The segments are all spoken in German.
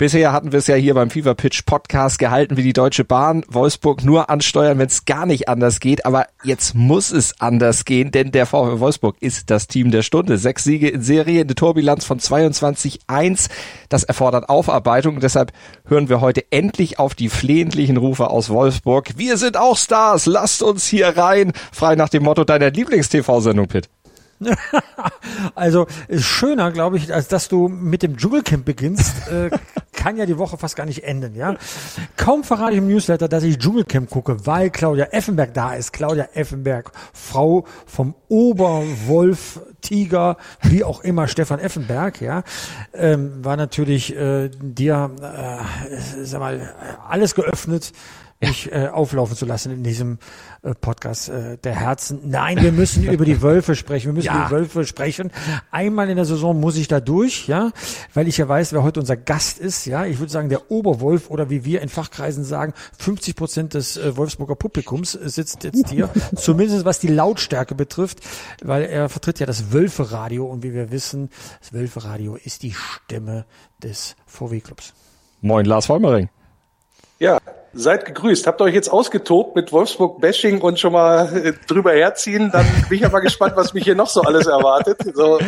Bisher hatten wir es ja hier beim Fever Pitch Podcast gehalten wie die Deutsche Bahn. Wolfsburg nur ansteuern, wenn es gar nicht anders geht. Aber jetzt muss es anders gehen, denn der VfL Wolfsburg ist das Team der Stunde. Sechs Siege in Serie, eine Torbilanz von 22-1. Das erfordert Aufarbeitung. Deshalb hören wir heute endlich auf die flehentlichen Rufe aus Wolfsburg. Wir sind auch Stars. Lasst uns hier rein. Frei nach dem Motto deiner Lieblings-TV-Sendung, Pitt. also ist schöner, glaube ich, als dass du mit dem Dschungelcamp beginnst, äh, kann ja die Woche fast gar nicht enden, ja. Kaum verrate ich im Newsletter, dass ich Dschungelcamp gucke, weil Claudia Effenberg da ist. Claudia Effenberg, Frau vom Oberwolf, Tiger, wie auch immer, Stefan Effenberg, ja, ähm, war natürlich äh, dir, äh, sag mal, alles geöffnet mich äh, auflaufen zu lassen in diesem äh, Podcast äh, der Herzen. Nein, wir müssen über die Wölfe sprechen. Wir müssen ja. über die Wölfe sprechen. Einmal in der Saison muss ich da durch, ja, weil ich ja weiß, wer heute unser Gast ist. Ja, ich würde sagen, der Oberwolf oder wie wir in Fachkreisen sagen, 50 Prozent des äh, Wolfsburger Publikums sitzt jetzt hier. Zumindest was die Lautstärke betrifft, weil er vertritt ja das Wölferadio und wie wir wissen, das Wölferadio ist die Stimme des VW-Clubs. Moin, Lars Vollmering. Ja, Seid gegrüßt. Habt ihr euch jetzt ausgetobt mit Wolfsburg-Bashing und schon mal äh, drüber herziehen? Dann bin ich aber gespannt, was mich hier noch so alles erwartet. So,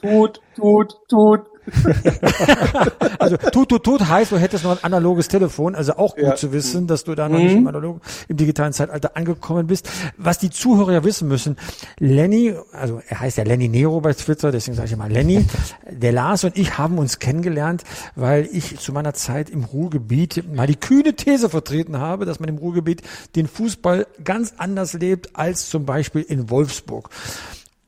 tut, tut, tut, also tut, tut, tut heißt, du hättest noch ein analoges Telefon, also auch gut ja. zu wissen, dass du da noch mhm. nicht im analogen, im digitalen Zeitalter angekommen bist. Was die Zuhörer ja wissen müssen, Lenny, also er heißt ja Lenny Nero bei Twitter, deswegen sage ich mal Lenny, der Lars und ich haben uns kennengelernt, weil ich zu meiner Zeit im Ruhrgebiet mal die kühne These vertreten habe, dass man im Ruhrgebiet den Fußball ganz anders lebt als zum Beispiel in Wolfsburg.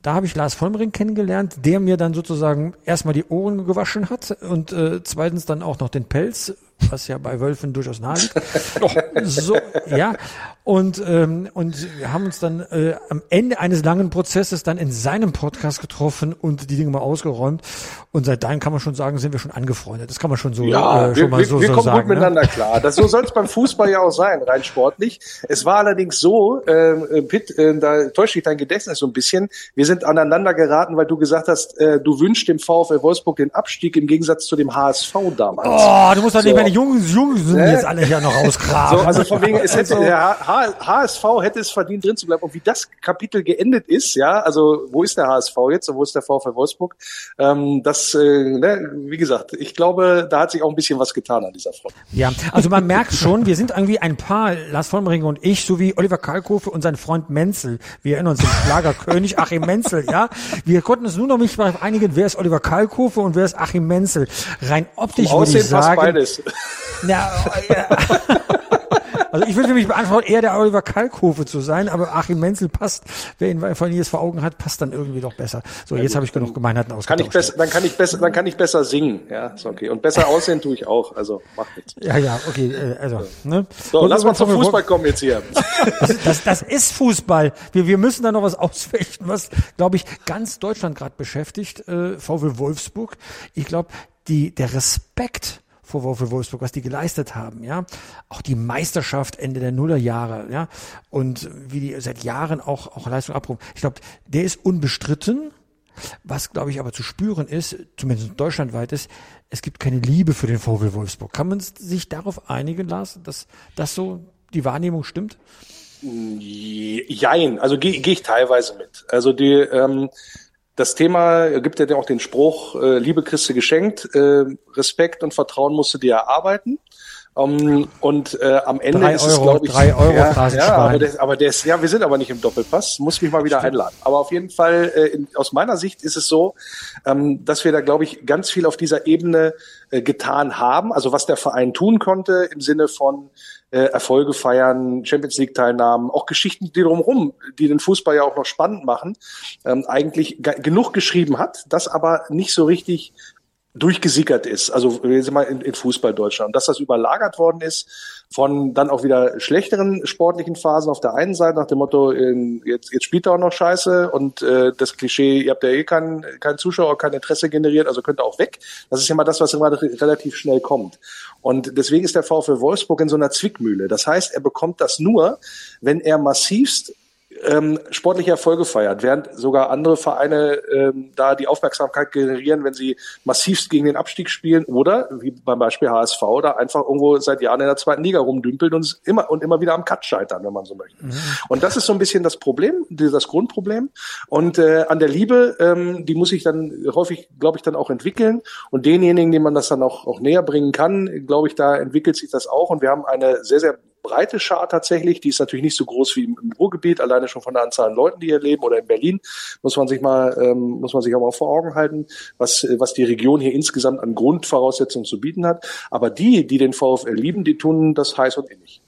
Da habe ich Lars Vollmering kennengelernt, der mir dann sozusagen erstmal die Ohren gewaschen hat und äh, zweitens dann auch noch den Pelz was ja bei Wölfen durchaus nahe liegt. so, ja. Und, ähm, und wir haben uns dann äh, am Ende eines langen Prozesses dann in seinem Podcast getroffen und die Dinge mal ausgeräumt. Und seit dahin kann man schon sagen, sind wir schon angefreundet. Das kann man schon so, ja, äh, schon wir, mal so, wir, wir so kommen sagen. gut ne? miteinander klar. Das, so soll es beim Fußball ja auch sein, rein sportlich. Es war allerdings so, äh, Pitt, äh, da täuscht dich dein Gedächtnis so ein bisschen. Wir sind aneinander geraten, weil du gesagt hast, äh, du wünschst dem VfL Wolfsburg den Abstieg im Gegensatz zu dem HSV damals. Oh, du musst doch so. nicht meine Jungs, Jungs sind ne? jetzt alle ja noch ausgraben. So, also von wegen, es hätte, also, der HSV hätte es verdient, drin zu bleiben. Und wie das Kapitel geendet ist, ja, also wo ist der HSV jetzt und wo ist der VfL Wolfsburg? Ähm, das, äh, ne, wie gesagt, ich glaube, da hat sich auch ein bisschen was getan an dieser Front. Ja, also man merkt schon, wir sind irgendwie ein paar, Lars Vollmering und ich, sowie Oliver Kalkofe und sein Freund Menzel. Wir erinnern uns den Schlagerkönig Achim Menzel, ja. Wir konnten uns nur noch nicht mal einigen, wer ist Oliver Kalkofe und wer ist Achim Menzel. Rein optisch würde ich sagen. Beides. Ja, ja. Also ich würde für mich beantworten, eher der Oliver Kalkhofe zu sein, aber Achim Menzel passt, wer ihn von jetzt vor Augen hat, passt dann irgendwie doch besser. So, jetzt habe ich genug Gemeinheiten ausgetauscht. Kann ich besser, dann kann ich besser, dann kann ich besser singen, ja, ist okay. Und besser aussehen tue ich auch, also macht nichts. Ja, ja, okay, äh, also, ne? So, Und lass mal zum Fußball kommen jetzt hier. Das, das, das ist Fußball. Wir, wir müssen da noch was ausfechten, was, glaube ich, ganz Deutschland gerade beschäftigt, äh, VW Wolfsburg. Ich glaube, die, der Respekt vor für Wolfsburg, was die geleistet haben, ja. Auch die Meisterschaft Ende der Nullerjahre, ja. Und wie die seit Jahren auch, auch Leistung abrufen. Ich glaube, der ist unbestritten. Was, glaube ich, aber zu spüren ist, zumindest deutschlandweit ist, es gibt keine Liebe für den VW Wolfsburg. Kann man sich darauf einigen, Lars, dass das so die Wahrnehmung stimmt? Jein, also gehe geh ich teilweise mit. Also die, ähm, das Thema gibt ja auch den Spruch, äh, Liebe Christi geschenkt, äh, Respekt und Vertrauen musst du dir erarbeiten. Um, ähm, und äh, am Ende drei ist es, glaube ich, drei Euro ja, ja, aber, der, aber ist, ja, wir sind aber nicht im Doppelpass, muss mich mal wieder Stimmt. einladen. Aber auf jeden Fall, äh, in, aus meiner Sicht ist es so, ähm, dass wir da, glaube ich, ganz viel auf dieser Ebene äh, getan haben. Also was der Verein tun konnte im Sinne von äh, Erfolge feiern, Champions League Teilnahmen, auch Geschichten, die drumherum, die den Fußball ja auch noch spannend machen, ähm, eigentlich genug geschrieben hat, das aber nicht so richtig durchgesickert ist, also sind mal in, in Fußball Deutschland, und dass das überlagert worden ist von dann auch wieder schlechteren sportlichen Phasen auf der einen Seite nach dem Motto, ähm, jetzt, jetzt spielt er auch noch Scheiße und äh, das Klischee, ihr habt ja eh keinen kein Zuschauer, kein Interesse generiert, also könnt ihr auch weg. Das ist ja mal das, was immer relativ schnell kommt. Und deswegen ist der VfL Wolfsburg in so einer Zwickmühle. Das heißt, er bekommt das nur, wenn er massivst ähm, sportliche Erfolge feiert, während sogar andere Vereine ähm, da die Aufmerksamkeit generieren, wenn sie massivst gegen den Abstieg spielen oder wie beim Beispiel HSV da einfach irgendwo seit Jahren in der zweiten Liga rumdümpeln und immer und immer wieder am Cut scheitern, wenn man so möchte. Mhm. Und das ist so ein bisschen das Problem, das Grundproblem. Und äh, an der Liebe, ähm, die muss ich dann häufig, glaube ich, dann auch entwickeln. Und denjenigen, denen man das dann auch, auch näher bringen kann, glaube ich, da entwickelt sich das auch. Und wir haben eine sehr, sehr breite Schar tatsächlich. Die ist natürlich nicht so groß wie im, Ruhrgebiet, alleine schon von der Anzahl an Leuten, die hier leben oder in Berlin. Muss man sich mal, ähm, muss man sich aber auch vor Augen halten, was, was die Region hier insgesamt an Grundvoraussetzungen zu bieten hat. Aber die, die den VfL lieben, die tun das heiß und innig.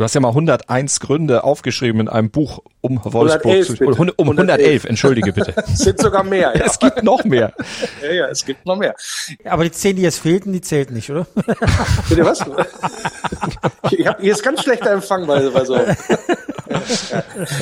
Du hast ja mal 101 Gründe aufgeschrieben in einem Buch um Wolfsburg 111, zu bitte. Um 111, entschuldige bitte. es sind sogar mehr. Ja. Es gibt noch mehr. ja, ja, es gibt noch mehr. Aber die zehn, die jetzt fehlten, die zählten nicht, oder? Bitte was? ich habe jetzt ganz schlechter Empfang bei, bei so.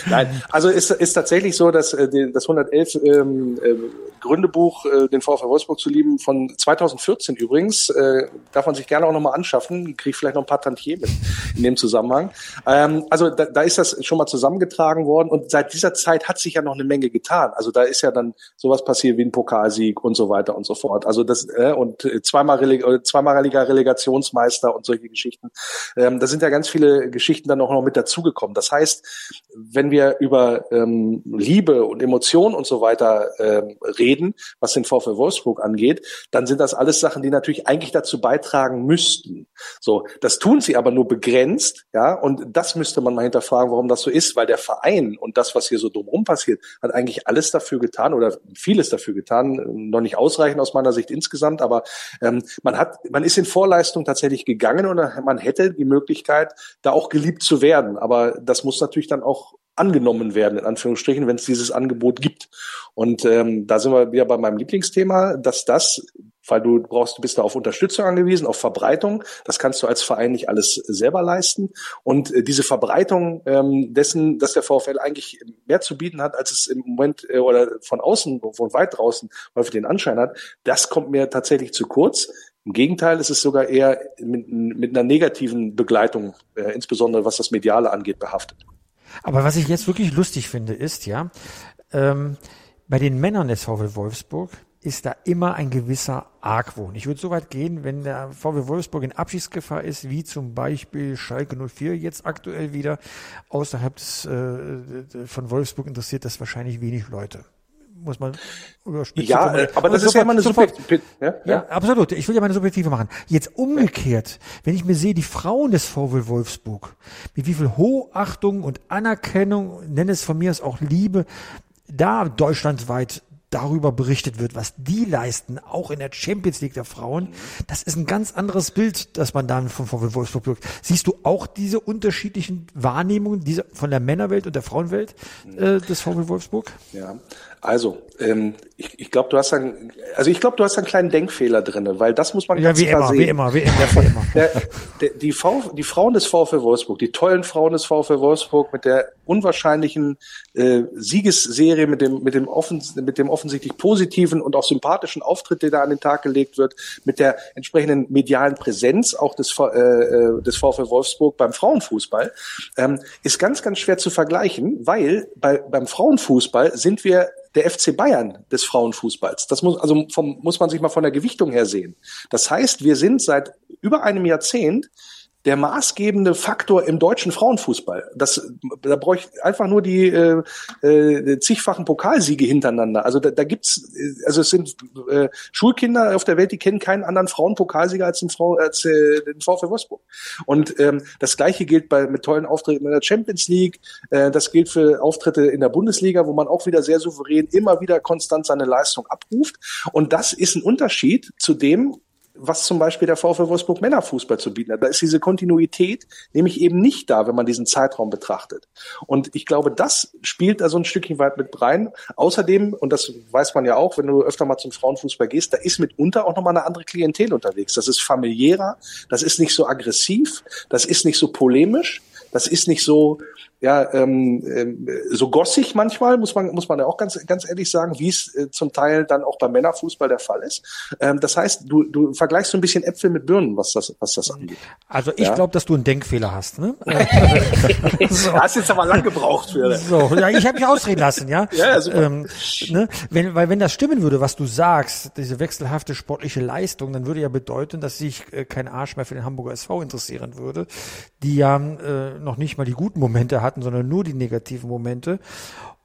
Nein, also ist, ist tatsächlich so, dass äh, das 111 ähm, äh, Gründebuch, äh, den VfL Wolfsburg zu lieben, von 2014 übrigens, äh, darf man sich gerne auch nochmal anschaffen, kriegt vielleicht noch ein paar Tantiemen in dem Zusammenhang. Ähm, also da, da ist das schon mal zusammengetragen worden und seit dieser Zeit hat sich ja noch eine Menge getan. Also da ist ja dann sowas passiert wie ein Pokalsieg und so weiter und so fort. Also das äh, und zweimal Releg äh, zweimaliger Relegationsmeister und solche Geschichten. Ähm, da sind ja ganz viele Geschichten dann auch noch mit dazugekommen. Das heißt, wenn wir über ähm, Liebe und Emotionen und so weiter ähm, reden, was den VfL Wolfsburg angeht, dann sind das alles Sachen, die natürlich eigentlich dazu beitragen müssten. So, das tun sie aber nur begrenzt, ja, und das müsste man mal hinterfragen, warum das so ist, weil der Verein und das, was hier so drumherum passiert, hat eigentlich alles dafür getan oder vieles dafür getan, noch nicht ausreichend aus meiner Sicht insgesamt, aber ähm, man hat, man ist in Vorleistung tatsächlich gegangen und man hätte die Möglichkeit, da auch geliebt zu werden, aber das muss natürlich dann auch angenommen werden, in Anführungsstrichen, wenn es dieses Angebot gibt. Und ähm, da sind wir wieder bei meinem Lieblingsthema, dass das, weil du brauchst, du bist da auf Unterstützung angewiesen, auf Verbreitung. Das kannst du als Verein nicht alles selber leisten. Und äh, diese Verbreitung ähm, dessen, dass der VfL eigentlich mehr zu bieten hat, als es im Moment äh, oder von außen, von weit draußen häufig den Anschein hat, das kommt mir tatsächlich zu kurz. Im Gegenteil, es ist sogar eher mit, mit einer negativen Begleitung, äh, insbesondere was das Mediale angeht, behaftet. Aber was ich jetzt wirklich lustig finde, ist ja, ähm, bei den Männern des VW Wolfsburg ist da immer ein gewisser Argwohn. Ich würde so weit gehen, wenn der VW Wolfsburg in Abschiedsgefahr ist, wie zum Beispiel Schalke 04 jetzt aktuell wieder, außerhalb des, äh, von Wolfsburg interessiert das wahrscheinlich wenig Leute muss man überspitzen. Ja, äh, aber das ist ja immer eine subjektive. Ja, ja, ja, absolut. Ich will ja meine subjektive machen. Jetzt umgekehrt, wenn ich mir sehe, die Frauen des VW Wolfsburg, mit wie viel Hochachtung und Anerkennung, nenne es von mir aus auch Liebe, da deutschlandweit darüber berichtet wird, was die leisten, auch in der Champions League der Frauen, das ist ein ganz anderes Bild, das man dann von VW Wolfsburg wirkt. Siehst du auch diese unterschiedlichen Wahrnehmungen dieser, von der Männerwelt und der Frauenwelt äh, des VW Wolfsburg? Ja, also, ähm, ich, ich glaube, du hast einen, also ich glaube, du hast einen kleinen Denkfehler drinne, weil das muss man ja, ganz wie klar immer, sehen. Wie immer, wie immer, wie immer. Der, der, die, v, die Frauen des VfL Wolfsburg, die tollen Frauen des VfL Wolfsburg mit der unwahrscheinlichen äh, Siegesserie, mit dem, mit dem, offen, mit dem offensichtlich positiven und auch sympathischen Auftritt, der da an den Tag gelegt wird, mit der entsprechenden medialen Präsenz auch des, äh, äh des VfL Wolfsburg beim Frauenfußball, ähm, ist ganz, ganz schwer zu vergleichen, weil bei, beim Frauenfußball sind wir der FC Bayern des Frauenfußballs. Das muss, also vom, muss man sich mal von der Gewichtung her sehen. Das heißt, wir sind seit über einem Jahrzehnt der maßgebende Faktor im deutschen Frauenfußball. Das, da brauche ich einfach nur die äh, äh, zigfachen Pokalsiege hintereinander. Also da, da gibt's, also es sind äh, Schulkinder auf der Welt, die kennen keinen anderen Frauenpokalsieger als den, Frau, als, äh, den VfL Wolfsburg. Und ähm, das gleiche gilt bei mit tollen Auftritten in der Champions League. Äh, das gilt für Auftritte in der Bundesliga, wo man auch wieder sehr souverän immer wieder konstant seine Leistung abruft. Und das ist ein Unterschied zu dem, was zum Beispiel der VfL Wolfsburg Männerfußball zu bieten hat. Da ist diese Kontinuität nämlich eben nicht da, wenn man diesen Zeitraum betrachtet. Und ich glaube, das spielt da so ein Stückchen weit mit rein. Außerdem, und das weiß man ja auch, wenn du öfter mal zum Frauenfußball gehst, da ist mitunter auch nochmal eine andere Klientel unterwegs. Das ist familiärer, das ist nicht so aggressiv, das ist nicht so polemisch, das ist nicht so ja, ähm, ähm, so gossig manchmal, muss man, muss man ja auch ganz, ganz ehrlich sagen, wie es äh, zum Teil dann auch beim Männerfußball der Fall ist. Ähm, das heißt, du, du vergleichst so ein bisschen Äpfel mit Birnen, was das, was das angeht. Also ich Ja. glaube, dass du einen Denkfehler hast. Ne? so. Hast jetzt aber lang gebraucht für. So, ja, ich habe mich ausreden lassen, ja. Ja, super. Ähm, ne, wenn, weil wenn das stimmen würde, was du sagst, diese wechselhafte sportliche Leistung, dann würde ja bedeuten, dass sich äh, kein Arsch mehr für den Hamburger SV interessieren würde, die ja äh, noch nicht mal die guten Momente hatten, sondern nur die negativen Momente.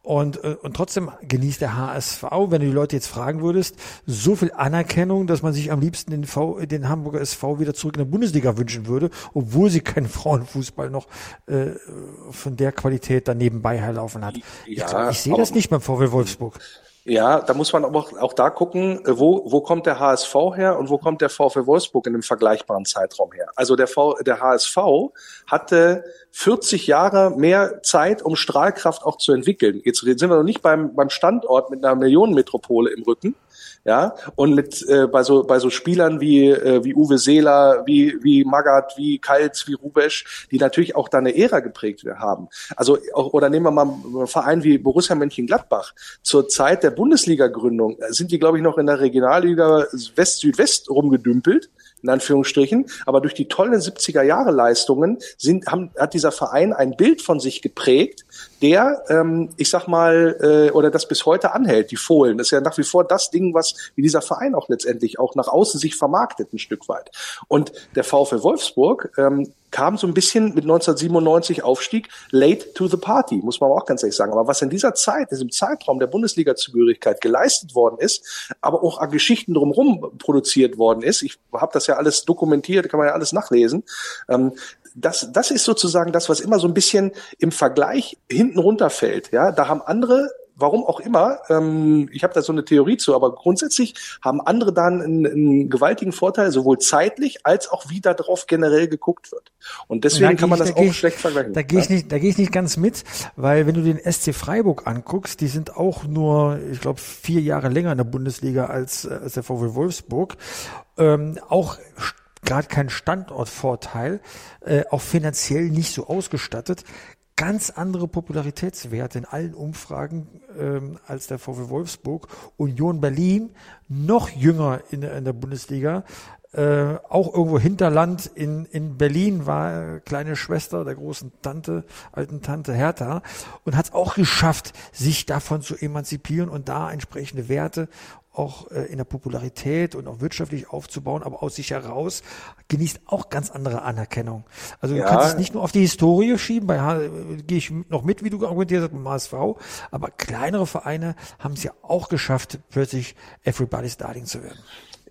Und, äh, und trotzdem genießt der HSV, wenn du die Leute jetzt fragen würdest, so viel Anerkennung, dass man sich am liebsten den, v, den Hamburger SV wieder zurück in der Bundesliga wünschen würde, obwohl sie keinen Frauenfußball noch äh, von der Qualität da nebenbei herlaufen hat. Ich, Ja, glaub, ich sehe das nicht beim VW Wolfsburg. Ja, da muss man aber auch, da gucken, äh, wo, wo kommt der HSV her und wo kommt der VfL Wolfsburg in einem vergleichbaren Zeitraum her. Also der, v, der HSV hatte 40 Jahre mehr Zeit, um Strahlkraft auch zu entwickeln. Jetzt sind wir noch nicht beim, beim Standort mit einer Millionenmetropole im Rücken. Ja, und mit äh, bei so bei so Spielern wie äh, wie Uwe Seeler, wie wie Magath, wie Kaltz, wie Rubesch, die natürlich auch da eine Ära geprägt haben. Also auch, oder nehmen wir mal einen Verein wie Borussia Mönchengladbach. Zur Zeit der Bundesliga-Gründung äh, sind die, glaube ich, noch in der Regionalliga West Südwest rumgedümpelt in Anführungsstrichen, aber durch die tollen 70er Jahre Leistungen sind, haben, hat dieser Verein ein Bild von sich geprägt, der, ähm, ich sag mal, äh, oder das bis heute anhält, die Fohlen. Das ist ja nach wie vor das Ding, was wie dieser Verein auch letztendlich auch nach außen sich vermarktet ein Stück weit. Und der VfL Wolfsburg ähm, kam so ein bisschen mit 1997 Aufstieg late to the party, muss man auch ganz ehrlich sagen. Aber was in dieser Zeit, in diesem Zeitraum der Bundesliga-Zugehörigkeit geleistet worden ist, aber auch an Geschichten drumherum produziert worden ist, ich habe das ja alles dokumentiert, kann man ja alles nachlesen, ähm, das, das ist sozusagen das, was immer so ein bisschen im Vergleich hinten runterfällt. Ja, da haben andere warum auch immer, ähm, ich habe da so eine Theorie zu, aber grundsätzlich haben andere dann einen, einen gewaltigen Vorteil, sowohl zeitlich als auch wie da drauf generell geguckt wird. Und deswegen Da kann man geh das ich- da geh auch ich- schlecht vergleichen. Da gehe ich ja? nicht, da gehe ich nicht ganz mit, weil wenn du den SC Freiburg anguckst, die sind auch nur, ich glaube, vier Jahre länger in der Bundesliga als, äh, als der VW Wolfsburg. Ähm, auch gerade kein Standortvorteil, äh, auch finanziell nicht so ausgestattet. Ganz andere Popularitätswerte in allen Umfragen ähm, als der VW Wolfsburg. Union Berlin noch jünger in der, in der Bundesliga, äh, auch irgendwo Hinterland in, in Berlin war kleine Schwester der großen Tante, alten Tante Hertha und hat es auch geschafft, sich davon zu emanzipieren und da entsprechende Werte auch äh, in der Popularität und auch wirtschaftlich aufzubauen, aber aus sich heraus genießt auch ganz andere Anerkennung. Also Ja. du kannst es nicht nur auf die Historie schieben, bei H- äh, gehe ich noch mit, wie du argumentiert hast, beim HSV, aber kleinere Vereine haben es ja auch geschafft, plötzlich Everybody's Darling zu werden.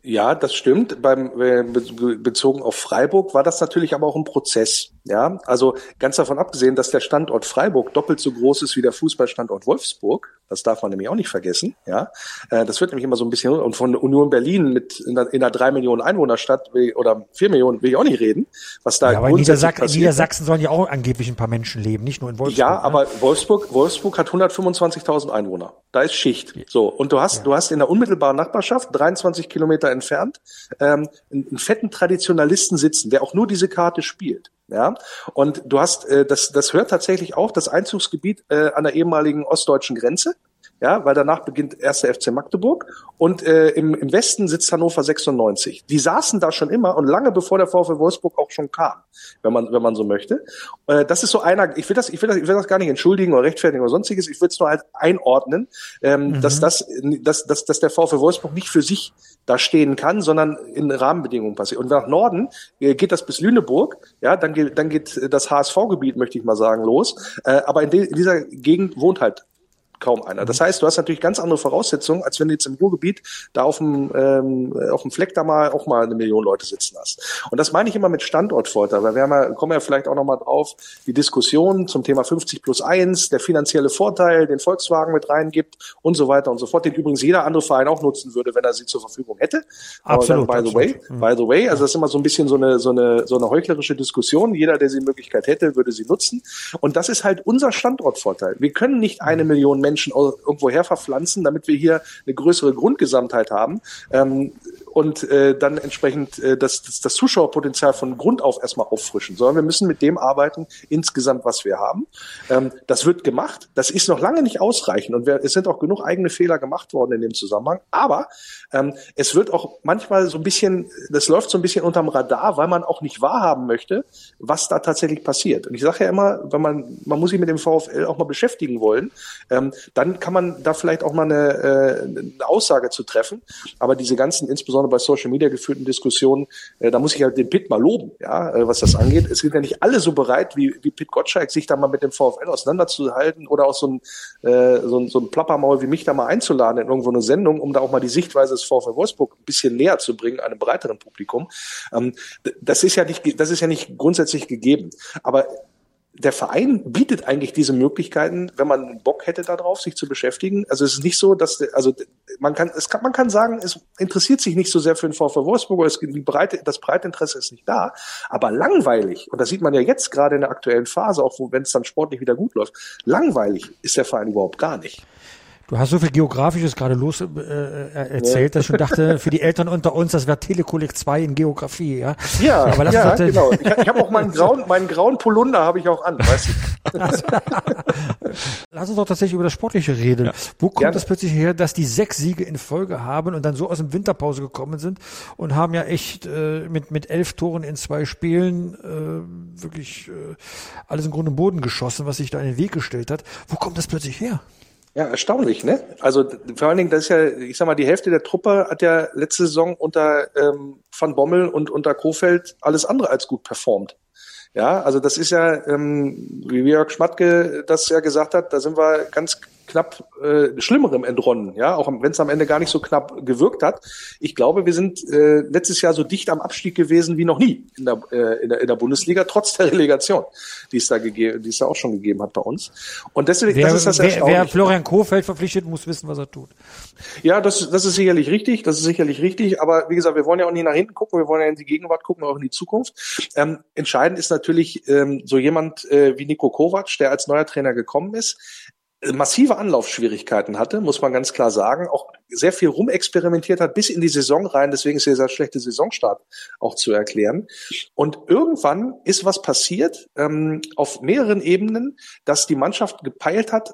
Ja, das stimmt. Beim äh, be- bezogen auf Freiburg war das natürlich aber auch ein Prozess. Ja, also ganz davon abgesehen, dass der Standort Freiburg doppelt so groß ist wie der Fußballstandort Wolfsburg. Das darf man nämlich auch nicht vergessen. Ja, äh, das wird nämlich immer so ein bisschen und von Union Berlin mit in einer, in drei Millionen Einwohnerstadt oder vier Millionen will ich auch nicht reden. Was da Ja, aber in Niedersach in passiert. Niedersachsen sollen ja auch angeblich ein paar Menschen leben, nicht nur in Wolfsburg. Ja, ne? aber Wolfsburg, Wolfsburg hat 125.000 Einwohner. Da ist Schicht. So. Und du hast, du hast in der unmittelbaren Nachbarschaft, 23 Kilometer entfernt, ähm, einen, fetten Traditionalisten sitzen, der auch nur diese Karte spielt. Ja. Und du hast, äh, das, das hört tatsächlich auf das Einzugsgebiet äh, an der ehemaligen ostdeutschen Grenze. Ja, weil danach beginnt 1. FC Magdeburg und äh, im, im Westen sitzt Hannover 96. Die saßen da schon immer und lange bevor der VfL Wolfsburg auch schon kam, wenn man wenn man so möchte. Äh, das ist so einer. Ich will das ich will das ich will das gar nicht entschuldigen oder rechtfertigen oder sonstiges. Ich will es nur halt einordnen, ähm, dass das dass, dass dass der VfL Wolfsburg nicht für sich da stehen kann, sondern in Rahmenbedingungen passiert. Und nach Norden äh, geht das bis Lüneburg. Ja, dann geht dann geht das HSV-Gebiet, möchte ich mal sagen, los. Äh, aber in, de, in dieser Gegend wohnt halt kaum einer. Das heißt, du hast natürlich ganz andere Voraussetzungen, als wenn du jetzt im Ruhrgebiet da auf dem, ähm, auf dem Fleck da mal auch mal eine Million Leute sitzen hast. Und das meine ich immer mit Standortvorteil, weil wir haben ja, kommen ja vielleicht auch nochmal drauf, die Diskussion zum Thema 50 plus 1, der finanzielle Vorteil, den Volkswagen mit reingibt und so weiter und so fort, den übrigens jeder andere Verein auch nutzen würde, wenn er sie zur Verfügung hätte. Absolut, Aber dann, by the way. Mhm. by the way, also das ist immer so ein bisschen so eine, so eine, so eine heuchlerische Diskussion. Jeder, der die Möglichkeit hätte, würde sie nutzen. Und das ist halt unser Standortvorteil. Wir können nicht Mhm. eine Million Menschen au- irgendwo her verpflanzen, damit wir hier eine größere Grundgesamtheit haben. Ähm, und äh, dann entsprechend äh, das, das, das Zuschauerpotenzial von Grund auf erstmal auffrischen, sondern wir müssen mit dem arbeiten, insgesamt, was wir haben. Ähm, das wird gemacht. Das ist noch lange nicht ausreichend und wir, es sind auch genug eigene Fehler gemacht worden in dem Zusammenhang. Aber ähm, es wird auch manchmal so ein bisschen, das läuft so ein bisschen unterm Radar, weil man auch nicht wahrhaben möchte, was da tatsächlich passiert. Und ich sage ja immer, wenn man, man muss sich mit dem VfL auch mal beschäftigen wollen, ähm, dann kann man da vielleicht auch mal eine, äh, eine Aussage zu treffen. Aber diese ganzen, insbesondere bei Social Media geführten Diskussionen, äh, da muss ich halt den Pitt mal loben, ja, äh, was das angeht. Es sind ja nicht alle so bereit, wie, wie Pitt Gottschalk, sich da mal mit dem VfL auseinanderzuhalten oder auch so ein, äh, so ein, so ein Plappermaul wie mich da mal einzuladen in irgendwo eine Sendung, um da auch mal die Sichtweise des VfL Wolfsburg ein bisschen näher zu bringen, einem breiteren Publikum. Ähm, das ist ja nicht, das ist ja nicht grundsätzlich gegeben. Aber der Verein bietet eigentlich diese Möglichkeiten, wenn man Bock hätte darauf, sich zu beschäftigen. Also es ist nicht so, dass also man kann es kann man kann sagen, es interessiert sich nicht so sehr für den VfL Wolfsburg, es, die breite, das breite Interesse ist nicht da. Aber langweilig und das sieht man ja jetzt gerade in der aktuellen Phase, auch wenn es dann sportlich wieder gut läuft. Langweilig ist der Verein überhaupt gar nicht. Du hast so viel Geografisches gerade los äh, äh erzählt, ja. dass ich schon dachte, für die Eltern unter uns, das wäre Telekolleg 2 in Geografie, ja? Ja, aber das ja genau. Ich, ich habe auch meinen grauen, meinen grauen Polunder habe ich auch an, weißt du. Lass uns doch tatsächlich über das Sportliche reden. Ja. Wo kommt Gerne. das plötzlich her, dass die sechs Siege in Folge haben und dann so aus dem Winterpause gekommen sind und haben ja echt äh, mit, mit elf Toren in zwei Spielen äh, wirklich äh, alles im Grunde im Boden geschossen, was sich da in den Weg gestellt hat. Wo kommt das plötzlich her? Ja, erstaunlich, ne? Also vor allen Dingen, das ist ja, ich sag mal, die Hälfte der Truppe hat ja letzte Saison unter ähm, Van Bommel und unter Kofeld alles andere als gut performt. Ja, also das ist ja, ähm, wie Jörg Schmatke das ja gesagt hat, da sind wir ganz knapp äh, Schlimmerem entronnen, ja, auch wenn es am Ende gar nicht so knapp gewirkt hat. Ich glaube, wir sind äh, letztes Jahr so dicht am Abstieg gewesen wie noch nie in der, äh, in der, in der Bundesliga, trotz der Relegation, die es da gegeben, die es da auch schon gegeben hat bei uns. Und deswegen, wer, das ist das wer, wer Florian Kohfeldt verpflichtet, muss wissen, was er tut. Ja, das, das ist sicherlich richtig, das ist sicherlich richtig, aber wie gesagt, wir wollen ja auch nicht nach hinten gucken, wir wollen ja in die Gegenwart gucken, auch in die Zukunft. Ähm, entscheidend ist natürlich ähm, so jemand äh, wie Nico Kovac, der als neuer Trainer gekommen ist, massive Anlaufschwierigkeiten hatte, muss man ganz klar sagen, auch sehr viel rumexperimentiert hat bis in die Saison rein, deswegen ist dieser schlechte Saisonstart auch zu erklären. Und irgendwann ist was passiert ähm, auf mehreren Ebenen, dass die Mannschaft gepeilt hat,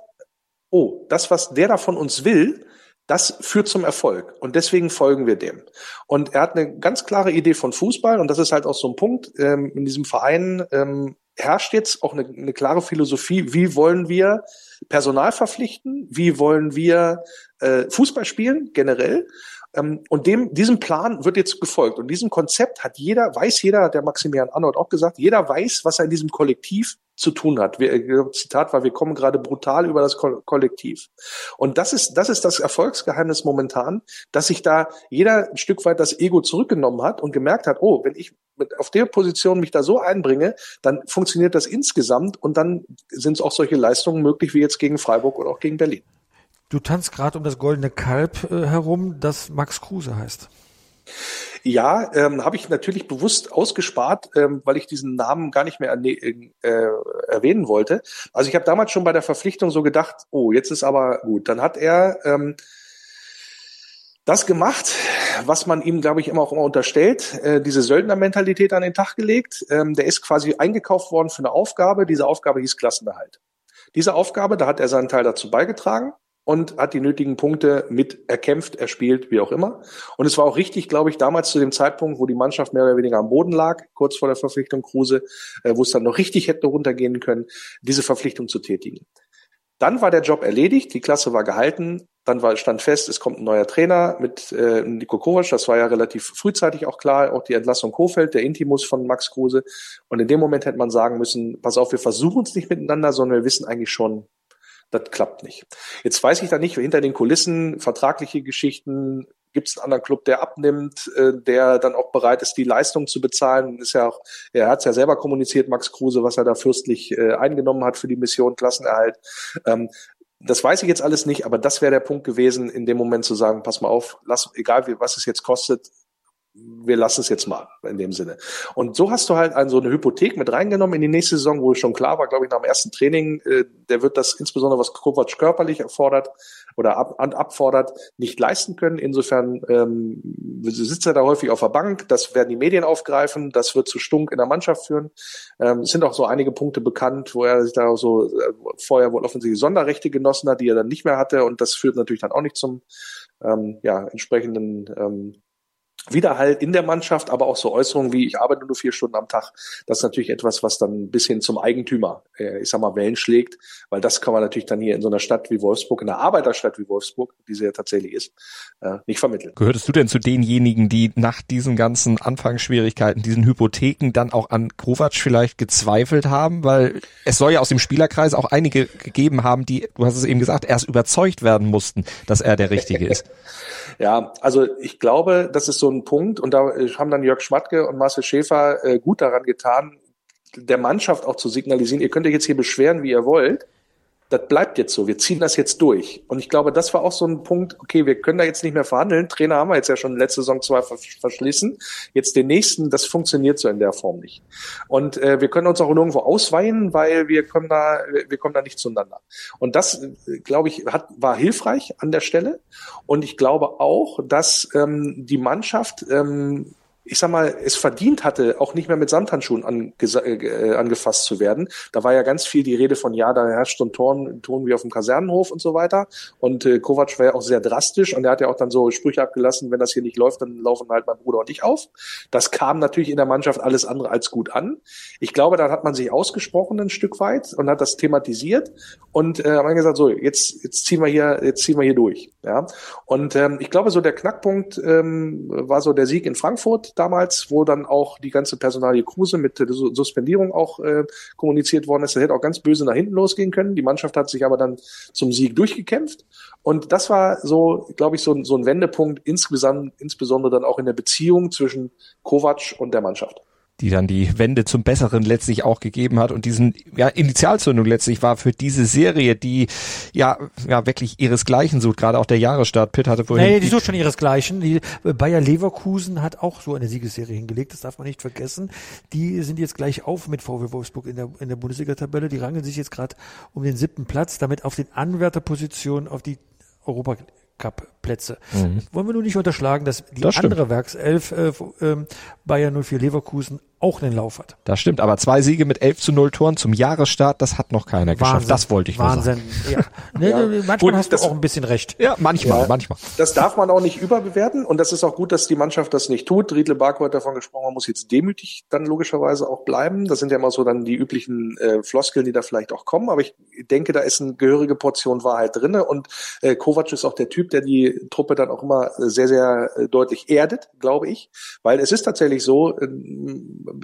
oh, das, was der da von uns will, das führt zum Erfolg und deswegen folgen wir dem. Und er hat eine ganz klare Idee von Fußball und das ist halt auch so ein Punkt ähm, in diesem Verein ähm, herrscht jetzt auch eine, eine klare Philosophie, wie wollen wir Personal verpflichten, wie wollen wir äh, Fußball spielen generell. Ähm, und dem, diesem Plan wird jetzt gefolgt. Und diesem Konzept hat jeder, weiß jeder, hat der Maximilian Arnold auch gesagt, jeder weiß, was er in diesem Kollektiv zu tun hat. Wir, äh, Zitat war, wir kommen gerade brutal über das Ko Kollektiv. Und das ist, das ist das Erfolgsgeheimnis momentan, dass sich da jeder ein Stück weit das Ego zurückgenommen hat und gemerkt hat, oh, wenn ich mit, auf der Position mich da so einbringe, dann funktioniert das insgesamt und dann sind es auch solche Leistungen möglich wie jetzt gegen Freiburg oder auch gegen Berlin. Du tanzt gerade um das goldene Kalb äh, herum, das Max Kruse heißt. Ja, ähm, habe ich natürlich bewusst ausgespart, ähm, weil ich diesen Namen gar nicht mehr äh, erwähnen wollte. Also ich habe damals schon bei der Verpflichtung so gedacht, oh, jetzt ist aber gut. Dann hat er ähm, das gemacht, was man ihm, glaube ich, immer auch immer unterstellt, äh, diese Söldnermentalität an den Tag gelegt. Ähm, der ist quasi eingekauft worden für eine Aufgabe. Diese Aufgabe hieß Klassenerhalt. Diese Aufgabe, da hat er seinen Teil dazu beigetragen und hat die nötigen Punkte mit erkämpft, erspielt, wie auch immer. Und es war auch richtig, glaube ich, damals zu dem Zeitpunkt, wo die Mannschaft mehr oder weniger am Boden lag, kurz vor der Verpflichtung Kruse, äh, wo es dann noch richtig hätte runtergehen können, diese Verpflichtung zu tätigen. Dann war der Job erledigt, die Klasse war gehalten, dann war, stand fest, es kommt ein neuer Trainer mit äh, Nico Kovac, das war ja relativ frühzeitig auch klar, auch die Entlassung Kofeld, der Intimus von Max Kruse. Und in dem Moment hätte man sagen müssen, pass auf, wir versuchen es nicht miteinander, sondern wir wissen eigentlich schon, das klappt nicht. Jetzt weiß ich da nicht, hinter den Kulissen vertragliche Geschichten, gibt es einen anderen Club, der abnimmt, äh, der dann auch bereit ist, die Leistung zu bezahlen. Ist ja auch, er hat es ja selber kommuniziert, Max Kruse, was er da fürstlich äh, eingenommen hat für die Mission Klassenerhalt. Ähm, das weiß ich jetzt alles nicht, aber das wäre der Punkt gewesen, in dem Moment zu sagen, pass mal auf, lass, egal wie, was es jetzt kostet, wir lassen es jetzt mal in dem Sinne. Und so hast du halt also so eine Hypothek mit reingenommen in die nächste Saison, wo schon klar war, glaube ich, nach dem ersten Training, äh, der wird das insbesondere was Kovac körperlich erfordert, oder ab, abfordert, nicht leisten können. Insofern ähm, sitzt er da häufig auf der Bank. Das werden die Medien aufgreifen. Das wird zu Stunk in der Mannschaft führen. Ähm, es sind auch so einige Punkte bekannt, wo er sich da so äh, vorher wohl offensichtlich Sonderrechte genossen hat, die er dann nicht mehr hatte. Und das führt natürlich dann auch nicht zum ähm, ja, entsprechenden ähm, Widerhall in der Mannschaft, aber auch so Äußerungen wie ich arbeite nur vier Stunden am Tag. Das ist natürlich etwas, was dann bis hin zum Eigentümer, äh, ich sag mal, Wellen schlägt, weil das kann man natürlich dann hier in so einer Stadt wie Wolfsburg, in einer Arbeiterstadt wie Wolfsburg, die sie ja tatsächlich ist, äh, nicht vermitteln. Gehörtest du denn zu denjenigen, die nach diesen ganzen Anfangsschwierigkeiten, diesen Hypotheken dann auch an Kovac vielleicht gezweifelt haben? Weil es soll ja aus dem Spielerkreis auch einige gegeben haben, die, du hast es eben gesagt, erst überzeugt werden mussten, dass er der Richtige ist. Ja, also ich glaube, das ist so ein Punkt. Und da äh, haben dann Jörg Schmatke und Marcel Schäfer äh, gut daran getan, der Mannschaft auch zu signalisieren, ihr könnt euch jetzt hier beschweren, wie ihr wollt, das bleibt jetzt so, wir ziehen das jetzt durch. Und ich glaube, das war auch so ein Punkt, okay, wir können da jetzt nicht mehr verhandeln. Trainer haben wir jetzt ja schon letzte Saison zwei verschließen. Jetzt den nächsten, das funktioniert so in der Form nicht. Und äh, wir können uns auch nirgendwo ausweinen, weil wir kommen da, wir kommen da nicht zueinander. Und das, äh, glaube ich, hat, war hilfreich an der Stelle. Und ich glaube auch, dass ähm, die Mannschaft ähm, ich sag mal, es verdient hatte, auch nicht mehr mit Samthandschuhen ange äh, angefasst zu werden. Da war ja ganz viel die Rede von, ja, da herrscht so ein Ton, Ton wie auf dem Kasernenhof und so weiter. Und äh, Kovac war ja auch sehr drastisch und er hat ja auch dann so Sprüche abgelassen, wenn das hier nicht läuft, dann laufen halt mein Bruder und ich auf. Das kam natürlich in der Mannschaft alles andere als gut an. Ich glaube, da hat man sich ausgesprochen ein Stück weit und hat das thematisiert und äh, haben gesagt, so, jetzt, jetzt ziehen wir hier, jetzt ziehen wir hier durch. Ja. Und ähm, ich glaube, so der Knackpunkt ähm, war so der Sieg in Frankfurt damals, wo dann auch die ganze Personalie Kruse mit der Suspendierung auch äh, kommuniziert worden ist. Das hätte auch ganz böse nach hinten losgehen können. Die Mannschaft hat sich aber dann zum Sieg durchgekämpft. Und das war so, glaube ich, so, so ein Wendepunkt insgesamt, insbesondere dann auch in der Beziehung zwischen Kovac und der Mannschaft die dann die Wende zum Besseren letztlich auch gegeben hat und diesen ja, Initialzündung letztlich war für diese Serie, die ja ja wirklich ihresgleichen sucht, gerade auch der Jahresstart. Pitt hatte vorhin. Nee, die sucht schon ihresgleichen. Die Bayer Leverkusen hat auch so eine Siegesserie hingelegt, das darf man nicht vergessen. Die sind jetzt gleich auf mit VW Wolfsburg in der, in der Bundesliga-Tabelle. Die rangeln sich jetzt gerade um den siebten Platz, damit auf den Anwärterpositionen auf die Europa Cup-Plätze. Mhm. Wollen wir nur nicht unterschlagen, dass die das andere Werkself äh, äh, Bayern 04 Leverkusen auch einen Lauf hat. Das stimmt, aber zwei Siege mit 11 zu 0 Toren zum Jahresstart, das hat noch keiner Wahnsinn. geschafft. Das wollte ich Wahnsinn. nur sagen. Ja. Nee, ja. Manchmal gut, hast du auch ein bisschen recht. Ja, manchmal, ja. manchmal. Das darf man auch nicht überbewerten und das ist auch gut, dass die Mannschaft das nicht tut. Riedle Barco hat davon gesprochen, man muss jetzt demütig dann logischerweise auch bleiben. Das sind ja immer so dann die üblichen äh, Floskeln, die da vielleicht auch kommen, aber ich denke, da ist eine gehörige Portion Wahrheit drinne und äh, Kovac ist auch der Typ, der die Truppe dann auch immer sehr, sehr äh, deutlich erdet, glaube ich, weil es ist tatsächlich so, äh,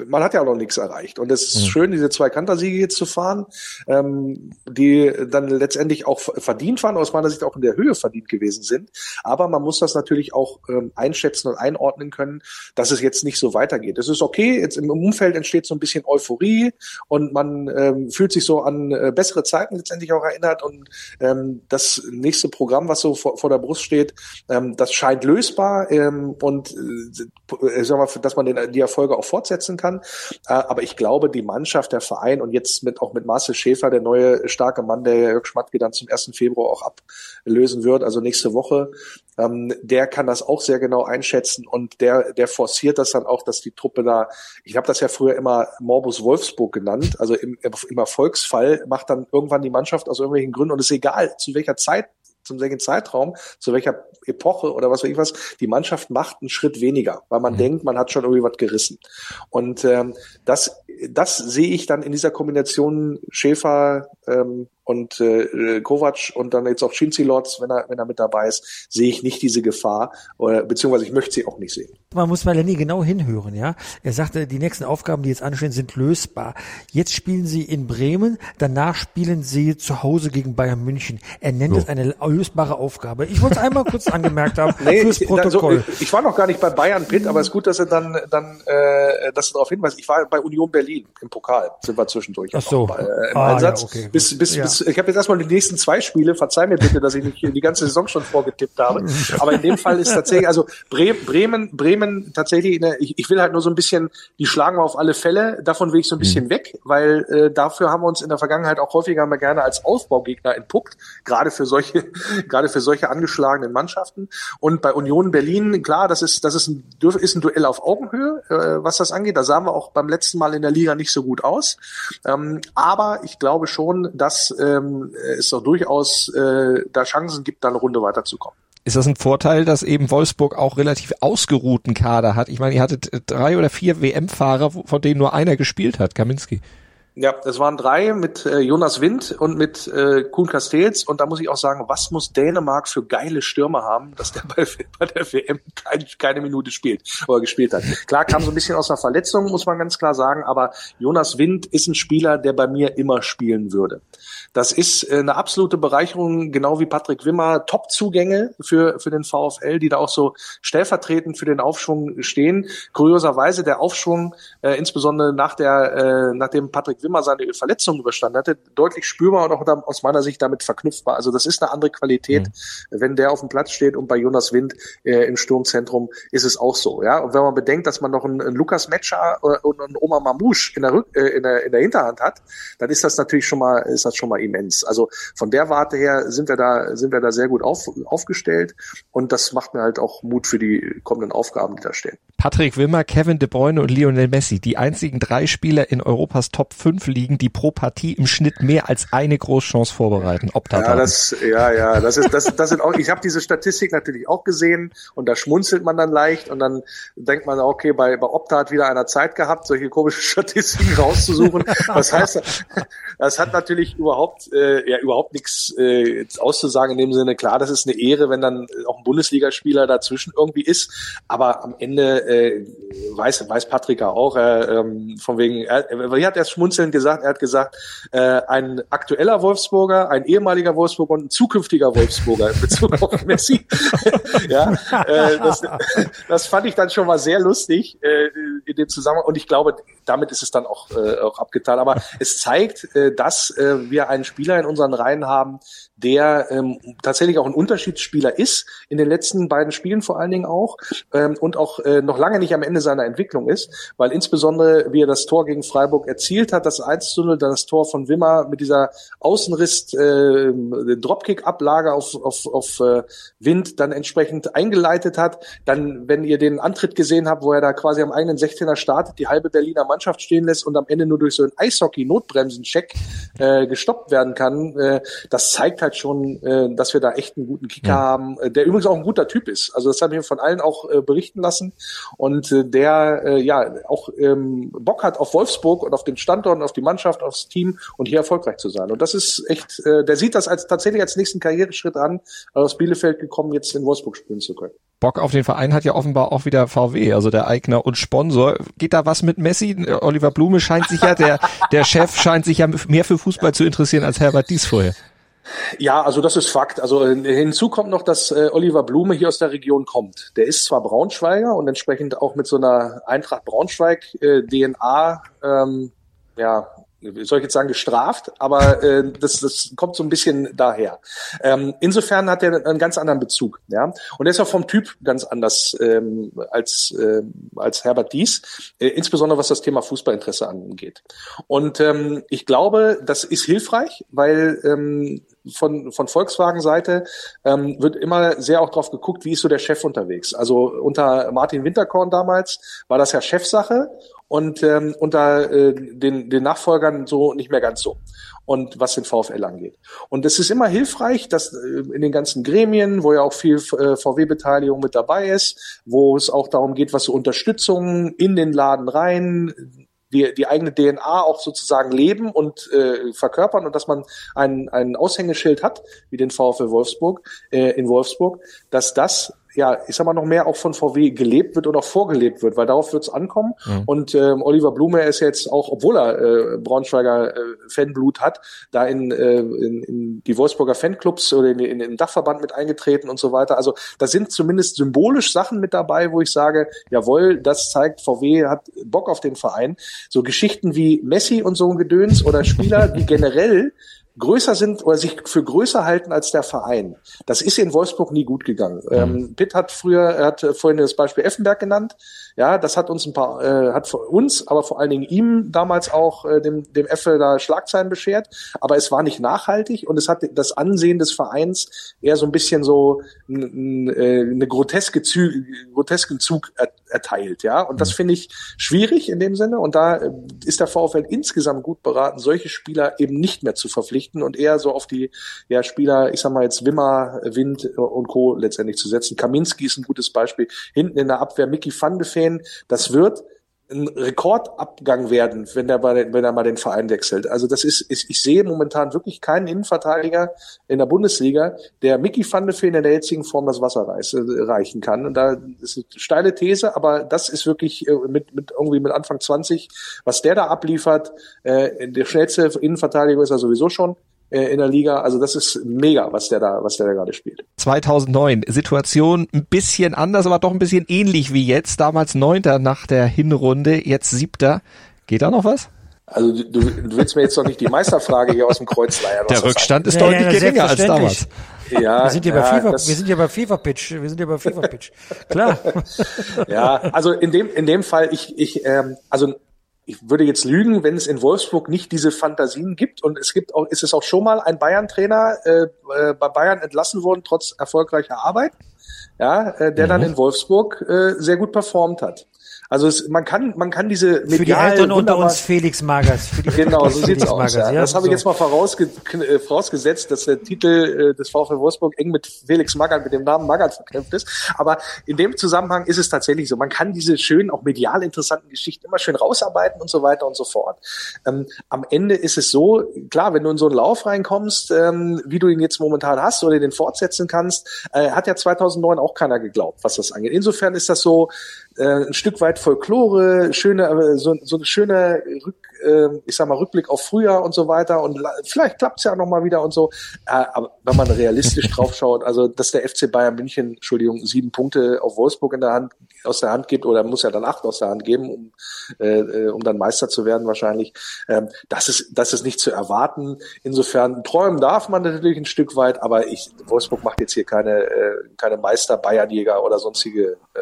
man hat ja auch noch nichts erreicht. Und es ist mhm. schön, diese zwei Kantersiege jetzt zu fahren, ähm, die dann letztendlich auch verdient waren, aus meiner Sicht auch in der Höhe verdient gewesen sind. Aber man muss das natürlich auch ähm, einschätzen und einordnen können, dass es jetzt nicht so weitergeht. Es ist okay, jetzt im Umfeld entsteht so ein bisschen Euphorie und man ähm, fühlt sich so an äh, bessere Zeiten letztendlich auch erinnert und ähm, das nächste Programm, was so vor, vor der Brust steht, ähm, das scheint lösbar ähm, und äh, sag mal, dass man den, die Erfolge auch fortsetzen kann. Äh, aber ich glaube, die Mannschaft, der Verein und jetzt mit auch mit Marcel Schäfer, der neue starke Mann, der Jörg Schmatke dann zum 1. Februar auch ablösen wird, also nächste Woche, ähm, der kann das auch sehr genau einschätzen und der, der forciert das dann auch, dass die Truppe da, ich habe das ja früher immer Morbus Wolfsburg genannt, also im, im Erfolgsfall macht dann irgendwann die Mannschaft aus irgendwelchen Gründen und es ist egal, zu welcher Zeit zum welchen Zeitraum, zu welcher Epoche oder was weiß ich was, die Mannschaft macht einen Schritt weniger, weil man mhm. denkt, man hat schon irgendwie was gerissen. Und ähm, das, das sehe ich dann in dieser Kombination Schäfer, ähm, und äh, Kovac und dann jetzt auch Lords, wenn er, wenn er mit dabei ist, sehe ich nicht diese Gefahr, oder, beziehungsweise ich möchte sie auch nicht sehen. Man muss mal Lenny genau hinhören, ja. Er sagte, die nächsten Aufgaben, die jetzt anstehen, sind lösbar. Jetzt spielen sie in Bremen, danach spielen sie zu Hause gegen Bayern München. Er nennt so. es eine lösbare Aufgabe. Ich wollte es einmal kurz angemerkt haben nee, fürs Protokoll. Ich, ich, war noch gar nicht bei Bayern Pitt, aber es ist gut, dass er dann, dann äh, dass er darauf hinweist. Ich war bei Union Berlin im Pokal, sind wir zwischendurch Ach so. Bei, äh, im ah, Einsatz. Ja, okay, bis, bis, ja. bis, ich habe jetzt erstmal die nächsten zwei Spiele, verzeih mir bitte, dass ich nicht die ganze Saison schon vorgetippt habe. Aber in dem Fall ist tatsächlich, also Bremen, Bremen tatsächlich, eine, ich, ich will halt nur so ein bisschen, die schlagen wir auf alle Fälle, davon will ich so ein bisschen mhm. weg, weil äh, dafür haben wir uns in der Vergangenheit auch häufiger mal gerne als Aufbaugegner entpuppt, gerade für solche, gerade für solche angeschlagenen Mannschaften. Und bei Union Berlin, klar, das ist, das ist ein, ist ein Duell auf Augenhöhe, äh, was das angeht. Da sahen wir auch beim letzten Mal in der Liga nicht so gut aus. Ähm, aber ich glaube schon, dass ähm, es doch durchaus äh, da Chancen gibt, da eine Runde weiterzukommen. Ist das ein Vorteil, dass eben Wolfsburg auch relativ ausgeruhten Kader hat? Ich meine, ihr hattet drei oder vier WM-Fahrer, von denen nur einer gespielt hat, Kaminski. Ja, das waren drei mit äh, Jonas Wind und mit äh, Kuhn Castells. Und da muss ich auch sagen, was muss Dänemark für geile Stürmer haben, dass der bei, bei der WM kein, keine Minute spielt oder gespielt hat. Klar kam so ein bisschen aus einer Verletzung, muss man ganz klar sagen, aber Jonas Wind ist ein Spieler, der bei mir immer spielen würde. Das ist äh, eine absolute Bereicherung, genau wie Patrick Wimmer. Top-Zugänge für, für den VfL, die da auch so stellvertretend für den Aufschwung stehen. Kurioserweise der Aufschwung, äh, insbesondere nach der, äh, nachdem Patrick Wimmer seine Verletzung überstanden hatte, deutlich spürbar und auch aus meiner Sicht damit verknüpfbar. Also das ist eine andere Qualität, mhm. wenn der auf dem Platz steht und bei Jonas Wind äh, im Sturmzentrum ist es auch so. Ja, und wenn man bedenkt, dass man noch einen, einen Lukas Metscher äh, und einen Oma Mamouche in der, Rück, äh, in der in der Hinterhand hat, dann ist das natürlich schon mal ist das schon mal immens. Also von der Warte her sind wir da, sind wir da sehr gut auf, aufgestellt und das macht mir halt auch Mut für die kommenden Aufgaben, die da stehen. Patrick Wimmer, Kevin De Bruyne und Lionel Messi, die einzigen drei Spieler in Europas Top 5 liegen, die pro Partie im Schnitt mehr als eine Großchance vorbereiten. Optat ja, das, ja, ja, das ist, das, das sind auch, ich habe diese Statistik natürlich auch gesehen und da schmunzelt man dann leicht und dann denkt man, okay, bei, bei Opta hat wieder einer Zeit gehabt, solche komischen Statistiken rauszusuchen. Das heißt, das hat natürlich überhaupt, äh, ja, überhaupt nichts äh, auszusagen in dem Sinne. Klar, das ist eine Ehre, wenn dann auch ein Bundesligaspieler dazwischen irgendwie ist, aber am Ende äh, weiß, weiß Patrick auch, äh, ähm, von wegen, er, er hat erst schmunzelnd gesagt, er hat gesagt, äh, ein aktueller Wolfsburger, ein ehemaliger Wolfsburger und ein zukünftiger Wolfsburger in Bezug auf Messi. ja, äh, das, das fand ich dann schon mal sehr lustig äh, in dem Zusammenhang und ich glaube, damit ist es dann auch, äh, auch abgetan. Aber es zeigt, äh, dass äh, wir einen Spieler in unseren Reihen haben, der ähm, tatsächlich auch ein Unterschiedsspieler ist, in den letzten beiden Spielen vor allen Dingen auch, ähm, und auch äh, noch lange nicht am Ende seiner Entwicklung ist, weil insbesondere, wie er das Tor gegen Freiburg erzielt hat, das 1 zu 0, das Tor von Wimmer mit dieser Außenriss, äh, Dropkick-Ablage auf, auf, auf äh, Wind dann entsprechend eingeleitet hat, dann, wenn ihr den Antritt gesehen habt, wo er da quasi am eigenen 16er startet, die halbe Berliner Mannschaft stehen lässt und am Ende nur durch so einen Eishockey-Notbremsen-Check äh, gestoppt werden kann, äh, das zeigt halt schon, äh, dass wir da echt einen guten Kicker ja. haben, äh, der übrigens auch ein guter Typ ist. Also das habe ich mir von allen auch äh, berichten lassen und äh, der äh, ja auch ähm, Bock hat auf Wolfsburg und auf den Standort und auf die Mannschaft, aufs Team und hier erfolgreich zu sein. Und das ist echt, äh, der sieht das als tatsächlich als nächsten Karriereschritt an, aus Bielefeld gekommen, jetzt in Wolfsburg spielen zu können. Bock auf den Verein hat ja offenbar auch wieder VW, also der Eigner und Sponsor. Geht da was mit Messi? Oliver Blume scheint sich ja, der, der Chef scheint sich ja mehr für Fußball zu interessieren als Herbert Dies vorher. Ja, also das ist Fakt. Also äh, hinzu kommt noch, dass äh, Oliver Blume hier aus der Region kommt. Der ist zwar Braunschweiger und entsprechend auch mit so einer Eintracht Braunschweig äh, DNA ähm, ja soll ich jetzt sagen, gestraft, aber äh, das, das kommt so ein bisschen daher. Ähm, insofern hat er einen ganz anderen Bezug, ja. Und er ist auch vom Typ ganz anders ähm, als, äh, als Herbert Dies, äh, insbesondere was das Thema Fußballinteresse angeht. Und ähm, ich glaube, das ist hilfreich, weil ähm, von, von Volkswagen-Seite ähm, wird immer sehr auch drauf geguckt, wie ist so der Chef unterwegs. Also unter Martin Winterkorn damals war das ja Chefsache und ähm, unter äh, den, den Nachfolgern so nicht mehr ganz so. Und was den VfL angeht. Und es ist immer hilfreich, dass äh, in den ganzen Gremien, wo ja auch viel äh, VW-Beteiligung mit dabei ist, wo es auch darum geht, was so Unterstützung in den Laden rein, die, die eigene DNA auch sozusagen leben und äh, verkörpern und dass man ein, ein Aushängeschild hat, wie den VfL Wolfsburg, äh, in Wolfsburg, dass das ja, ich sag mal, noch mehr auch von VW gelebt wird oder auch vorgelebt wird, weil darauf wird es ankommen. Mhm. Und ähm, Oliver Blume ist jetzt auch, obwohl er äh, Braunschweiger äh, Fanblut hat, da in, äh, in, in die Wolfsburger Fanclubs oder in, in, in den Dachverband mit eingetreten und so weiter. Also da sind zumindest symbolisch Sachen mit dabei, wo ich sage, jawohl, das zeigt, VW hat Bock auf den Verein. So Geschichten wie Messi und so ein Gedöns oder Spieler, die generell größer sind oder sich für größer halten als der Verein. Das ist in Wolfsburg nie gut gegangen. Mhm. Ähm, Pitt hat früher, er hat vorhin das Beispiel Effenberg genannt. Ja, das hat uns ein paar, äh, hat uns, aber vor allen Dingen ihm damals auch äh, dem, dem Effe da Schlagzeilen beschert. Aber es war nicht nachhaltig und es hat das Ansehen des Vereins eher so ein bisschen so äh, eine groteske Zü grotesken Zug erteilt. Ja, und das mhm. finde ich schwierig in dem Sinne. Und da äh, ist der VfL insgesamt gut beraten, solche Spieler eben nicht mehr zu verpflichten und eher so auf die ja, Spieler, ich sag mal jetzt Wimmer, Wind und Co. letztendlich zu setzen. Kaminski ist ein gutes Beispiel. Hinten in der Abwehr Mickey van de Feen. Das wird ein Rekordabgang werden, wenn er, mal, wenn er mal den Verein wechselt. Also das ist, ich, ich sehe momentan wirklich keinen Innenverteidiger in der Bundesliga, der Mickey van de Feen in der jetzigen Form das Wasser äh, reichen kann. Und da ist eine steile These, aber das ist wirklich äh, mit, mit irgendwie mit Anfang 20, was der da abliefert, äh, der schnellste Innenverteidiger ist er sowieso schon in der Liga. Also das ist mega, was der da, was der da gerade spielt. 2009 Situation ein bisschen anders, aber doch ein bisschen ähnlich wie jetzt. Damals Neunter nach der Hinrunde, jetzt Siebter. Geht da noch was? Also du, du willst mir jetzt doch nicht die Meisterfrage hier aus dem Kreuz leiern. Der Rückstand ist ja, deutlich ja, geringer als damals. Ja, wir sind ja, bei FIFA, wir sind ja bei FIFA Pitch, wir sind ja bei FIFA Pitch. Klar. ja, also in dem in dem Fall ich ich ähm, also ich würde jetzt lügen, wenn es in Wolfsburg nicht diese Fantasien gibt. Und es gibt auch, ist es auch schon mal ein Bayern-Trainer äh, äh, bei Bayern entlassen worden, trotz erfolgreicher Arbeit, ja, äh, der mhm. dann in Wolfsburg äh, sehr gut performt hat. Also es, man kann man kann diese medial für die Eltern unter uns Felix Magers. Für die genau, so sieht's aus. Magers, ja. Ja, das habe so. ich jetzt mal vorausge äh, vorausgesetzt, dass der Titel äh, des VfL Wolfsburg eng mit Felix Magath, mit dem Namen Magath verknüpft ist. Aber in dem Zusammenhang ist es tatsächlich so. Man kann diese schönen, auch medial interessanten Geschichten immer schön rausarbeiten und so weiter und so fort. Ähm, am Ende ist es so, klar, wenn du in so einen Lauf reinkommst, ähm, wie du ihn jetzt momentan hast oder den fortsetzen kannst, äh, hat ja 2009 auch keiner geglaubt, was das angeht. Insofern ist das so, äh, ein Stück weit Folklore, schöne, äh, so, so eine schöne Rück, äh, ich sag mal, Rückblick auf Frühjahr und so weiter und vielleicht klappt's ja noch mal wieder und so. Äh, aber wenn man realistisch draufschaut, also dass der FC Bayern München, Entschuldigung, sieben Punkte auf Wolfsburg in der Hand aus der Hand gibt oder muss ja dann acht aus der Hand geben, um, äh, äh, um dann Meister zu werden wahrscheinlich. Ähm, das ist das ist nicht zu erwarten. Insofern träumen darf man natürlich ein Stück weit, aber ich Wolfsburg macht jetzt hier keine äh, keine Meister Bayernjäger oder sonstige äh,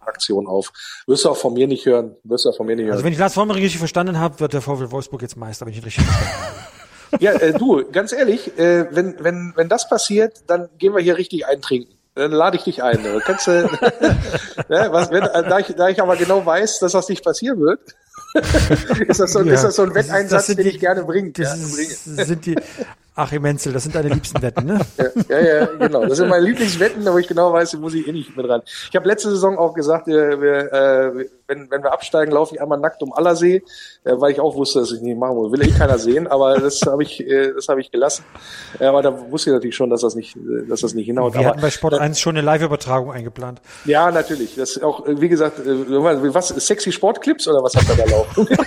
Aktion auf. Wirst du auch von mir nicht hören. Wirst du auch von mir nicht hören. Also wenn ich Lars Vollmer richtig verstanden habe, wird der VfL Wolfsburg jetzt Meister, wenn ich richtig. Ja, äh, du, ganz ehrlich, äh, wenn, wenn, wenn das passiert, dann gehen wir hier richtig eintrinken. Dann lade ich dich ein. Du kannst, äh, ne, was, wenn, da, ich, da ich aber genau weiß, dass das nicht passieren wird, ist, das so, ja. ist das so ein Wetteinsatz, den ich gerne bringe. Das ja, sind die, Achim Menzel, das sind deine liebsten Wetten, ne? ja, ja, ja, genau. Das sind meine Lieblingswetten, aber ich genau weiß, muss ich eh nicht mit ran. Ich habe letzte Saison auch gesagt, wir, wir, äh, wenn, wenn wir absteigen, laufe ich einmal nackt um Allersee, äh, weil ich auch wusste, dass ich nicht machen muss. Will eh keiner sehen, aber das habe ich, äh, das habe ich gelassen. Äh, aber da wusste ich natürlich schon, dass das nicht, dass das nicht hinhaut. Wir aber, hatten bei Sport 1 schon eine Live-Übertragung eingeplant. Ja, natürlich. Das ist auch, wie gesagt, äh, was, sexy Sportclips oder was habt ihr da laufen?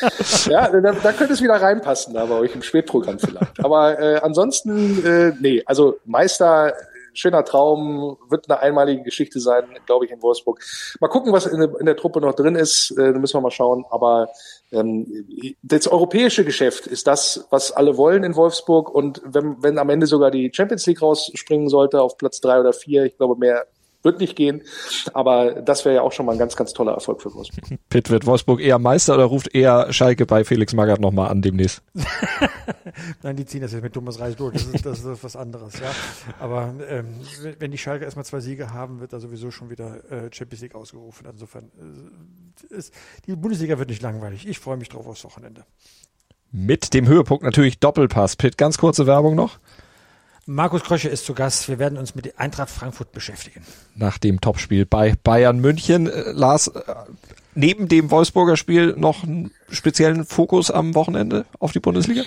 ja, da, da könnte es wieder reinpassen, da bei euch im Spätprogramm vielleicht. Aber äh, ansonsten, äh, nee, also Meister, schöner Traum, wird eine einmalige Geschichte sein, glaube ich, in Wolfsburg. Mal gucken, was in, in der Truppe noch drin ist, äh, da müssen wir mal schauen. Aber ähm, das europäische Geschäft ist das, was alle wollen in Wolfsburg. Und wenn, wenn am Ende sogar die Champions League rausspringen sollte auf Platz drei oder vier, ich glaube, mehr wird nicht gehen, aber das wäre ja auch schon mal ein ganz, ganz toller Erfolg für Wolfsburg. Pitt wird Wolfsburg eher Meister oder ruft eher Schalke bei Felix Magath nochmal an demnächst? Nein, die ziehen das jetzt mit Thomas Reis durch. Das ist, das ist was anderes, ja. Aber ähm, wenn die Schalke erstmal zwei Siege haben, wird da sowieso schon wieder äh, Champions League ausgerufen. Insofern äh, ist, die Bundesliga wird nicht langweilig. Ich freue mich drauf aufs Wochenende. Mit dem Höhepunkt natürlich Doppelpass. Pitt, ganz kurze Werbung noch. Markus Krösche ist zu Gast. Wir werden uns mit Eintracht Frankfurt beschäftigen. Nach dem Topspiel bei Bayern München. Äh, Lars, äh, neben dem Wolfsburger Spiel noch einen speziellen Fokus am Wochenende auf die Bundesliga?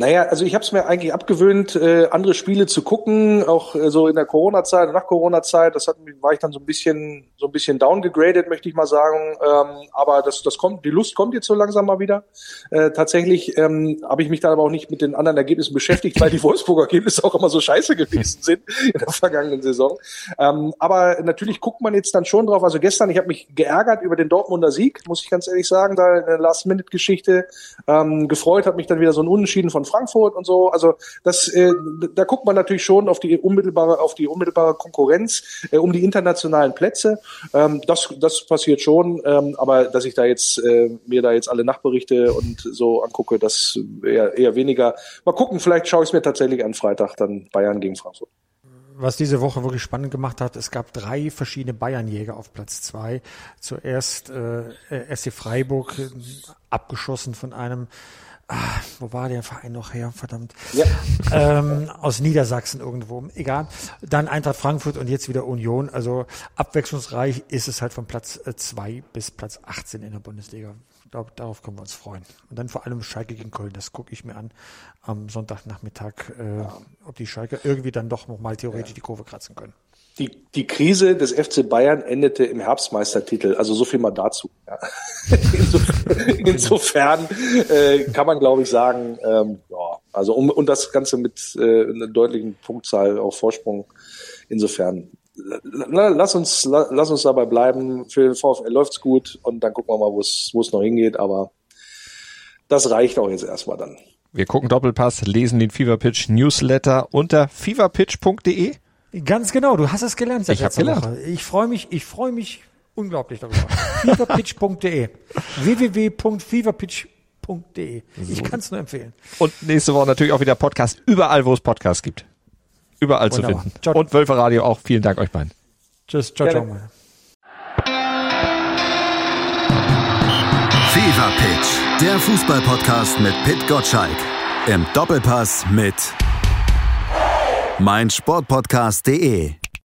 Naja, also ich habe es mir eigentlich abgewöhnt, äh, andere Spiele zu gucken, auch äh, so in der Corona-Zeit, nach Corona-Zeit. Das hat, war ich dann so ein bisschen, so ein bisschen downgegradet, möchte ich mal sagen. Ähm, aber das, das kommt, die Lust kommt jetzt so langsam mal wieder. Äh, tatsächlich ähm, habe ich mich dann aber auch nicht mit den anderen Ergebnissen beschäftigt, weil die Wolfsburger Ergebnisse auch immer so scheiße gewesen sind in der vergangenen Saison. Ähm, aber natürlich guckt man jetzt dann schon drauf. Also gestern, ich habe mich geärgert über den Dortmunder Sieg, muss ich ganz ehrlich sagen, da eine Last-Minute-Geschichte. Ähm, gefreut hat mich dann wieder so ein Unentschieden von Frankfurt und so. Also das, äh, da guckt man natürlich schon auf die unmittelbare, auf die unmittelbare Konkurrenz äh, um die internationalen Plätze. Ähm, das, das passiert schon, ähm, aber dass ich da jetzt äh, mir da jetzt alle Nachberichte und so angucke, das eher, eher weniger. Mal gucken, vielleicht schaue ich es mir tatsächlich an Freitag dann Bayern gegen Frankfurt was diese Woche wirklich spannend gemacht hat, es gab drei verschiedene Bayernjäger auf Platz zwei. Zuerst äh, SC Freiburg, abgeschossen von einem Ah, wo war der Verein noch her? Verdammt. Ja. Ähm, aus Niedersachsen irgendwo. Egal. Dann Eintracht Frankfurt und jetzt wieder Union. Also abwechslungsreich ist es halt von Platz äh, zwei bis Platz 18 in der Bundesliga. Glaub, darauf können wir uns freuen. Und dann vor allem Schalke gegen Köln. Das gucke ich mir an am Sonntagnachmittag, äh, ja. ob die Schalke irgendwie dann doch noch mal theoretisch ja. die Kurve kratzen können die, die Krise des FC Bayern endete im Herbstmeistertitel. Also so viel mal dazu. Ja. insofern, insofern äh, kann man, glaube ich, sagen, ähm, ja, also um, und das Ganze mit äh, einer deutlichen Punktzahl auf Vorsprung. Insofern lass uns lass uns dabei bleiben. Für den VfL läuft's gut und dann gucken wir mal, wo es es noch hingeht. Aber das reicht auch jetzt erstmal dann. Wir gucken Doppelpass, lesen den Fever Pitch Newsletter unter feverpitch.de. Ganz genau, du hast es gelernt seit ich letzter gelernt. Woche. Ich freue mich, ich freue mich unglaublich darüber. feverpitch.de www.feverpitch.de so. Ich kann es nur empfehlen. Und nächste Woche natürlich auch wieder Podcast überall, wo es Podcasts gibt. Überall Wunderbar. zu finden. Ciao. Und Wölfe Radio auch. Vielen Dank euch beiden. Tschüss, ciao, ciao. Mal. Fever Pitch, der Fußballpodcast mit Pit Gottschalk. Im Doppelpass mit meinsportpodcast.de